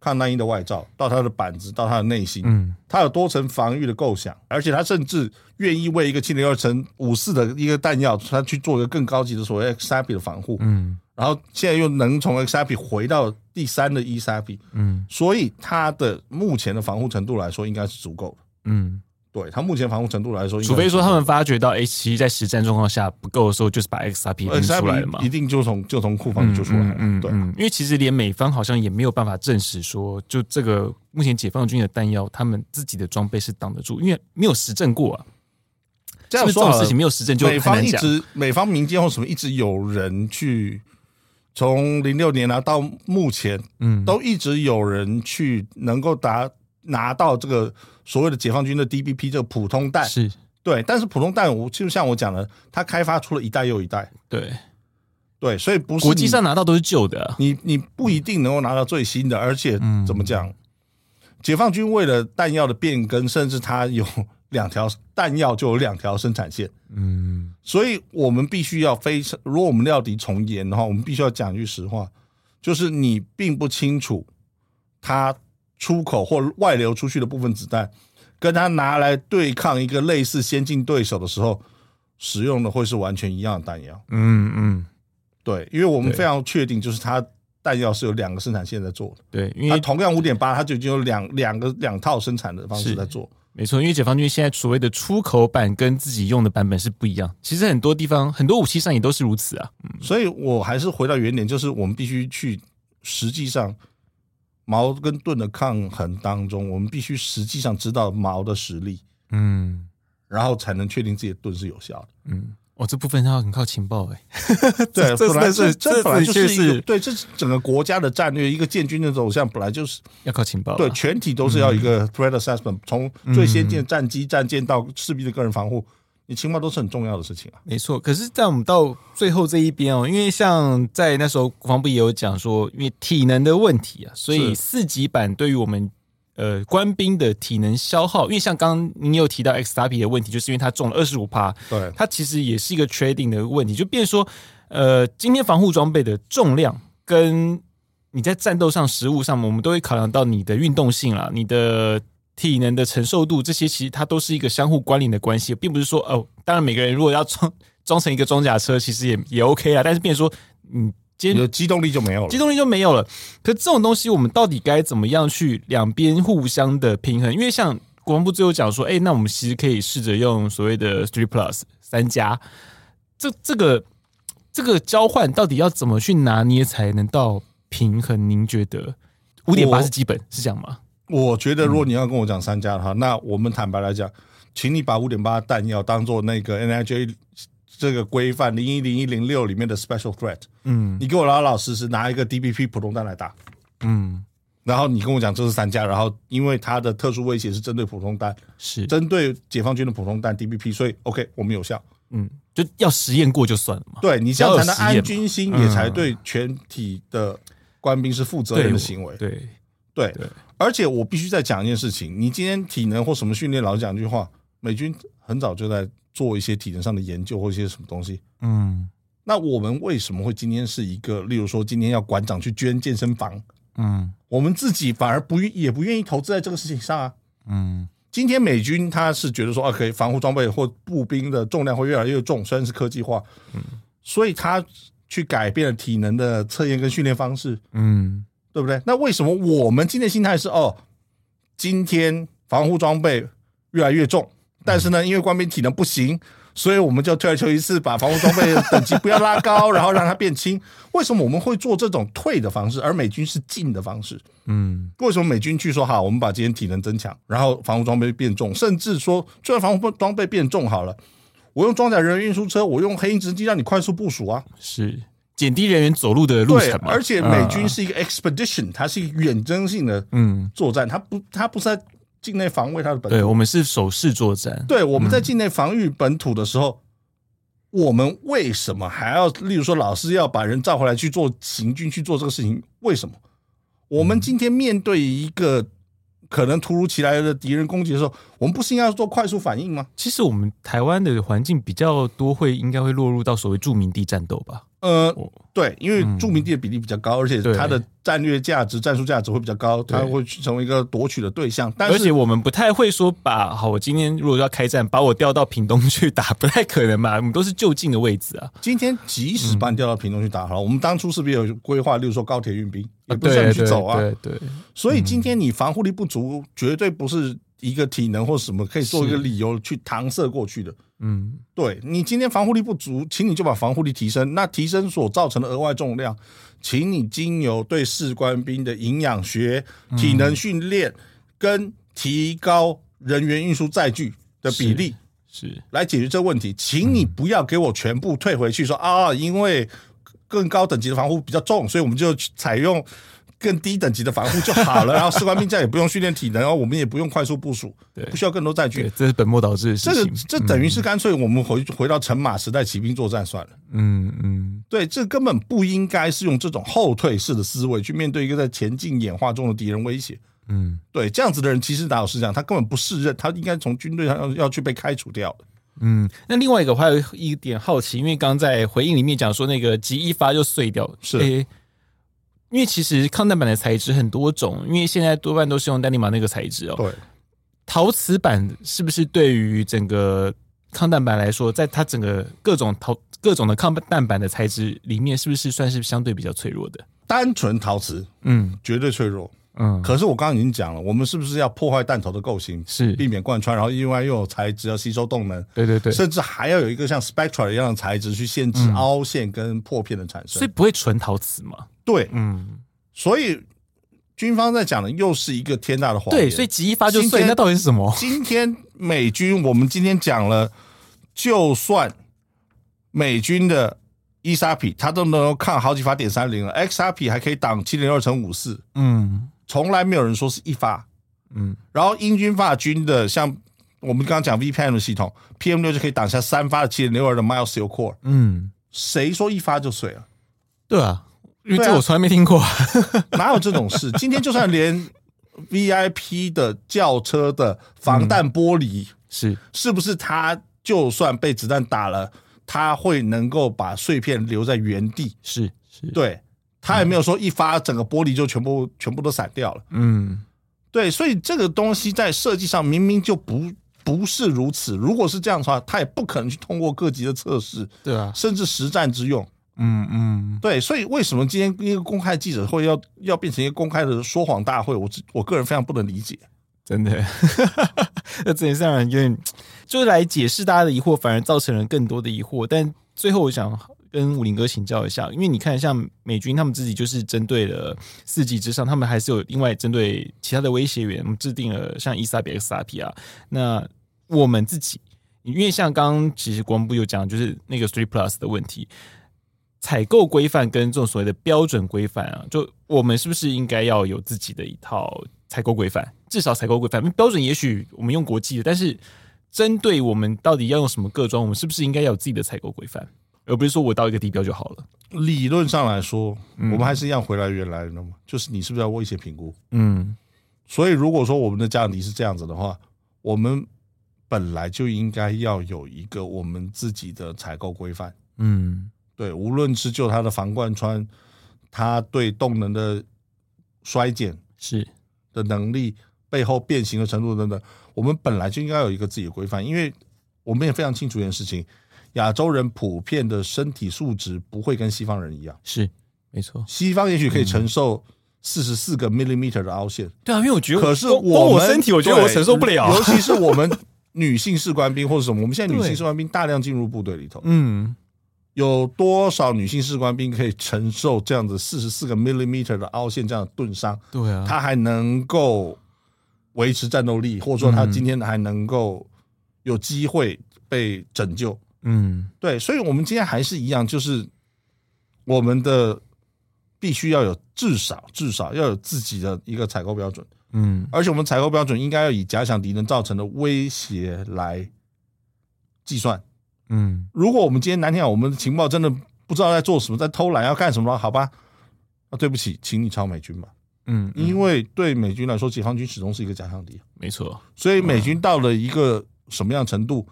抗弹衣的外罩到它的板子到它的内心，嗯，它有多层防御的构想，而且它甚至愿意为一个七零二乘五四的一个弹药，它去做一个更高级的所谓 EXAPI 的防护，嗯，然后现在又能从 EXAPI 回到第三的 ESAPI，嗯，所以它的目前的防护程度来说应该是足够的，嗯。对他目前防护程度来说，除非说他们发觉到 H 七在实战状况下不够的时候，就是把 XRP 拎出来了嘛，一定就从就从库房里就出来了。嗯，对，因为其实连美方好像也没有办法证实说，就这个目前解放军的弹药，他们自己的装备是挡得住，因为没有实证过啊。这样说的事情没有实证，就美方一直美方民间或什么一直有人去从零六年啊到目前，嗯，都一直有人去能够达。拿到这个所谓的解放军的 DBP 这个普通弹。是。对，但是普通弹我就像我讲的，它开发出了一代又一代，对。对，所以不是国际上拿到都是旧的，你你不一定能够拿到最新的，而且怎么讲，解放军为了弹药的变更，甚至它有两条弹药就有两条生产线，嗯，所以我们必须要非常，如果我们料敌从严的话，我们必须要讲句实话，就是你并不清楚它。出口或外流出去的部分子弹，跟它拿来对抗一个类似先进对手的时候，使用的会是完全一样的弹药。嗯嗯，对，因为我们非常确定，就是它弹药是有两个生产线在做的。对，因为它同样五点八，它就已经有两两个两套生产的方式在做。没错，因为解放军现在所谓的出口版跟自己用的版本是不一样。其实很多地方很多武器上也都是如此啊。嗯，所以我还是回到原点，就是我们必须去实际上。矛跟盾的抗衡当中，我们必须实际上知道矛的实力，嗯，然后才能确定自己的盾是有效的，嗯，哦，这部分它很靠情报哎，对，这本来是这本来就是一个对，这是整个国家的战略，一个建军的走向本来就是要靠情报，对，全体都是要一个 threat assessment，从最先进的战机、战舰到士兵的个人防护。你情报都是很重要的事情啊，没错。可是，在我们到最后这一边哦，因为像在那时候国防部也有讲说，因为体能的问题啊，所以四级版对于我们呃官兵的体能消耗，因为像刚刚您有提到 XRP 的问题，就是因为他中了二十五趴，对，它其实也是一个 trading 的问题，就变说，呃，今天防护装备的重量跟你在战斗上食物上，我们都会考量到你的运动性啦，你的。体能的承受度，这些其实它都是一个相互关联的关系，并不是说哦，当然每个人如果要装装成一个装甲车，其实也也 OK 啊。但是变说，嗯，你的机动力就没有了，机动力就没有了。可这种东西，我们到底该怎么样去两边互相的平衡？因为像国防部最后讲说，哎，那我们其实可以试着用所谓的 Three Plus 三加，这这个这个交换到底要怎么去拿捏才能到平衡？您觉得五点八是基本是这样吗？我觉得，如果你要跟我讲三加的话，嗯、那我们坦白来讲，请你把五点八弹药当做那个 NIJ 这个规范零一零一零六里面的 special threat，嗯。你给我老老实实拿一个 DBP 普通弹来打，嗯，然后你跟我讲这是三家，然后因为它的特殊威胁是针对普通弹，是，针对解放军的普通弹 DBP，所以 OK 我们有效。嗯，就要实验过就算了嘛。对你这样才能安军心，也才对全体的官兵是负责任的行为。对，对。对，而且我必须再讲一件事情，你今天体能或什么训练，老实讲一句话，美军很早就在做一些体能上的研究或一些什么东西。嗯那我们为什么会今天是一个，例如说今天要馆长去捐健身房，嗯我们自己反而不愿也不愿意投资在这个事情上啊？嗯今天美军他是觉得说啊，可以防护装备或步兵的重量会越来越重，虽然是科技化，嗯所以他去改变了体能的测验跟训练方式，嗯对不对？那为什么我们今天心态是哦，今天防护装备越来越重，但是呢，因为官兵体能不行，所以我们就退而求其次，把防护装备等级不要拉高，然后让它变轻。为什么我们会做这种退的方式，而美军是进的方式？嗯为什么美军去说好，我们把今天体能增强，然后防护装备变重，甚至说，就算防护装备变重好了，我用装甲人员运输车，我用黑鹰直升机让你快速部署啊。是减低人员走路的路对，程嘛。而且美军是一个 expedition，、它是一个远征性的嗯，作战，它不，它不是在境内防卫它的本土。对我们是守势作战。对，我们在境内防御本土的时候，我们为什么还要，例如说，老师要把人召回来去做行军去做这个事情？为什么？我们今天面对一个可能突如其来的敌人攻击的时候，我们不是应该要做快速反应吗？其实我们台湾的环境比较多，会应该会落入到所谓著名地战斗吧？呃，对，因为著名地的比例比较高，而且它的战略价值、战术价值会比较高，它会成为一个夺取的对象。但是而且我们不太会说把好，我今天如果要开战，把我调到屏东去打，不太可能嘛。我们都是就近的位置啊。今天即使把你调到屏东去打好了，我们当初是不是有规划？例如说高铁运兵，也不是让你去走啊。对对对，所以今天你防护力不足，绝对不是一个体能或什么可以做一个理由去搪塞过去的。嗯，对你今天防护力不足，请你就把防护力提升。那提升所造成的额外重量，请你经由对士官兵的营养学、体能训练跟提高人员运输载具的比例是来解决这个问题。请你不要给我全部退回去说啊，因为更高等级的防护比较重，所以我们就采用。更低等级的防护就好了，然后士官兵这样也不用训练体能，然后我们也不用快速部署，对不需要更多载具，。这是本末倒置的事这个情。这等于是干脆我们回回到乘马时代骑兵作战算了。嗯嗯，对，这根本不应该是用这种后退式的思维去面对一个在前进演化中的敌人威胁。嗯对，这样子的人其实打有是这样，他根本不适任，他应该从军队上要要去被开除掉的。嗯。那另外一个我还有一点好奇，因为刚刚在回应里面讲说那个急一发就碎掉，是诶因为其实抗弹板的材质很多种，因为现在多半都是用丹尼玛那个材质哦。对，陶瓷板是不是对于整个抗弹板来说，在它整个各种陶各种的抗弹板的材质里面，是不是算是相对比较脆弱的？单纯陶瓷嗯绝对脆弱。嗯，可是我刚刚已经讲了，我们是不是要破坏弹头的构型，是避免贯穿，然后另外又有材质要吸收动能，对对对，甚至还要有一个像 Spectra 一样的材质去限制凹陷跟破片的产生。所以不会纯陶瓷嘛？对，嗯，所以军方在讲的又是一个天大的谎言。对，所以击一发就碎，那到底是什么？今天美军，我们今天讲了，就算美军的伊莎匹，它都能够抗好几发点三零了，XRP 还可以挡七零二乘五四，嗯从来没有人说是一发。嗯，然后英军法军的，像我们刚刚讲 VPM 的系统，PM 六就可以挡下三发的七点六二的 Miles Steel Core，嗯，谁说一发就碎了？对啊，因为这我从来没听过。哪有这种事？今天就算连 VIP 的轿车的防弹玻璃，是是不是它就算被子弹打了，它会能够把碎片留在原地？是是，对，它也没有说一发整个玻璃就全部全部都散掉了。嗯对，所以这个东西在设计上明明就不不是如此。如果是这样的话，他也不可能去通过各级的测试，对啊，甚至实战之用。嗯嗯，对，所以为什么今天一个公开记者会要要变成一个公开的说谎大会？我我个人非常不能理解。真的，那真的是让人有点，就是来解释大家的疑惑，反而造成了更多的疑惑。但最后，我想跟武林哥请教一下，因为你看，像美军他们自己就是针对了四级之上，他们还是有另外针对其他的威胁源，我们制定了像伊莎比、XRP 啊。那我们自己因为像刚刚其实国防部有讲，就是那个 Three Plus 的问题，采购规范跟这种所谓的标准规范啊，就我们是不是应该要有自己的一套采购规范？至少采购规范，标准也许我们用国际的，但是针对我们到底要用什么个装，我们是不是应该要有自己的采购规范，而不是说我到一个地标就好了？理论上来说，嗯、我们还是一样回来原来的嘛，就是你是不是要威胁评估？嗯，所以如果说我们的降低是这样子的话，我们。本来就应该要有一个我们自己的采购规范，嗯，对，无论是就它的防贯穿，它对动能的衰减是的能力，背后变形的程度等等，我们本来就应该有一个自己的规范，因为我们也非常清楚一件事情，亚洲人普遍的身体素质不会跟西方人一样，是没错，西方也许可以承受四十四个 millimeter 的凹陷，对啊，因为我觉得，可是我我身体，我觉得我承受不了，尤其是我们。女性士官兵或者什么？我们现在女性士官兵大量进入部队里头，嗯，有多少女性士官兵可以承受这样子四十四个 millimeter 的凹陷这样的钝伤？对啊，她还能够维持战斗力，或者说她今天还能够有机会被拯救？嗯，对，所以我们今天还是一样，就是我们的必须要有至少至少要有自己的一个采购标准。嗯，而且我们采购标准应该要以假想敌人造成的威胁来计算。嗯，如果我们今天难听讲，我们的情报真的不知道在做什么，在偷懒要干什么，好吧？啊，对不起，请你抄美军吧。嗯，因为对美军来说，解放军始终是一个假想敌。没错，所以美军到了一个什么样程度，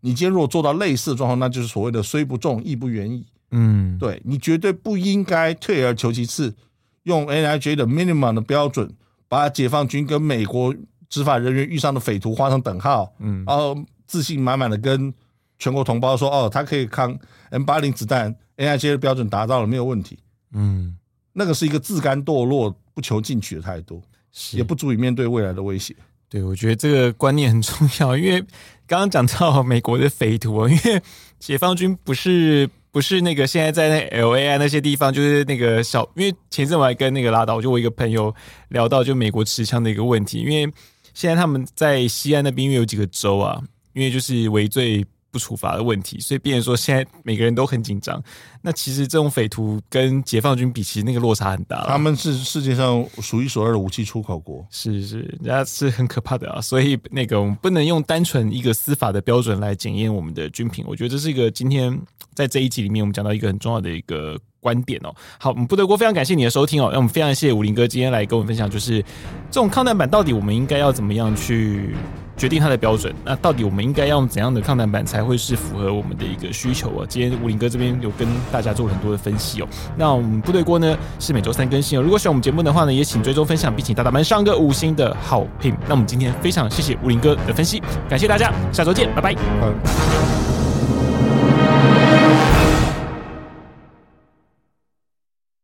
你今天如果做到类似的状况，那就是所谓的虽不重，亦不远矣。嗯，对，你绝对不应该退而求其次，用 NIJ 的 minimum 的标准。把解放军跟美国执法人员遇上的匪徒画上等号，嗯，然后自信满满的跟全国同胞说：“哦，他可以扛 M 八零子弹，NIJ 的标准达到了，没有问题。”嗯，那个是一个自甘堕落、不求进取的态度，是也不足以面对未来的威胁。对，我觉得这个观念很重要，因为刚刚讲到美国的匪徒，因为解放军不是。不是那个现在在那 L A I 那些地方，就是那个小，因为前阵我还跟那个拉倒，就我一个朋友聊到就美国持枪的一个问题，因为现在他们在西安那边因为有几个州啊，因为就是违罪。不处罚的问题，所以变成说现在每个人都很紧张。那其实这种匪徒跟解放军比，其实那个落差很大。他们是世界上数一数二的武器出口国，是是，人家是很可怕的啊。所以那个我们不能用单纯一个司法的标准来检验我们的军品。我觉得这是一个今天在这一集里面我们讲到一个很重要的一个观点哦。好，我们不得锅非常感谢你的收听哦。那我们非常谢谢武林哥今天来跟我们分享，就是这种抗弹板到底我们应该要怎么样去。决定它的标准，那到底我们应该用怎样的抗弹板才会是符合我们的一个需求啊？今天武林哥这边有跟大家做很多的分析哦。那我们部队锅呢是每周三更新哦。如果喜欢我们节目的话呢，也请追踪分享，并请大大们上个五星的好评。那我们今天非常谢谢武林哥的分析，感谢大家，下周见，拜拜。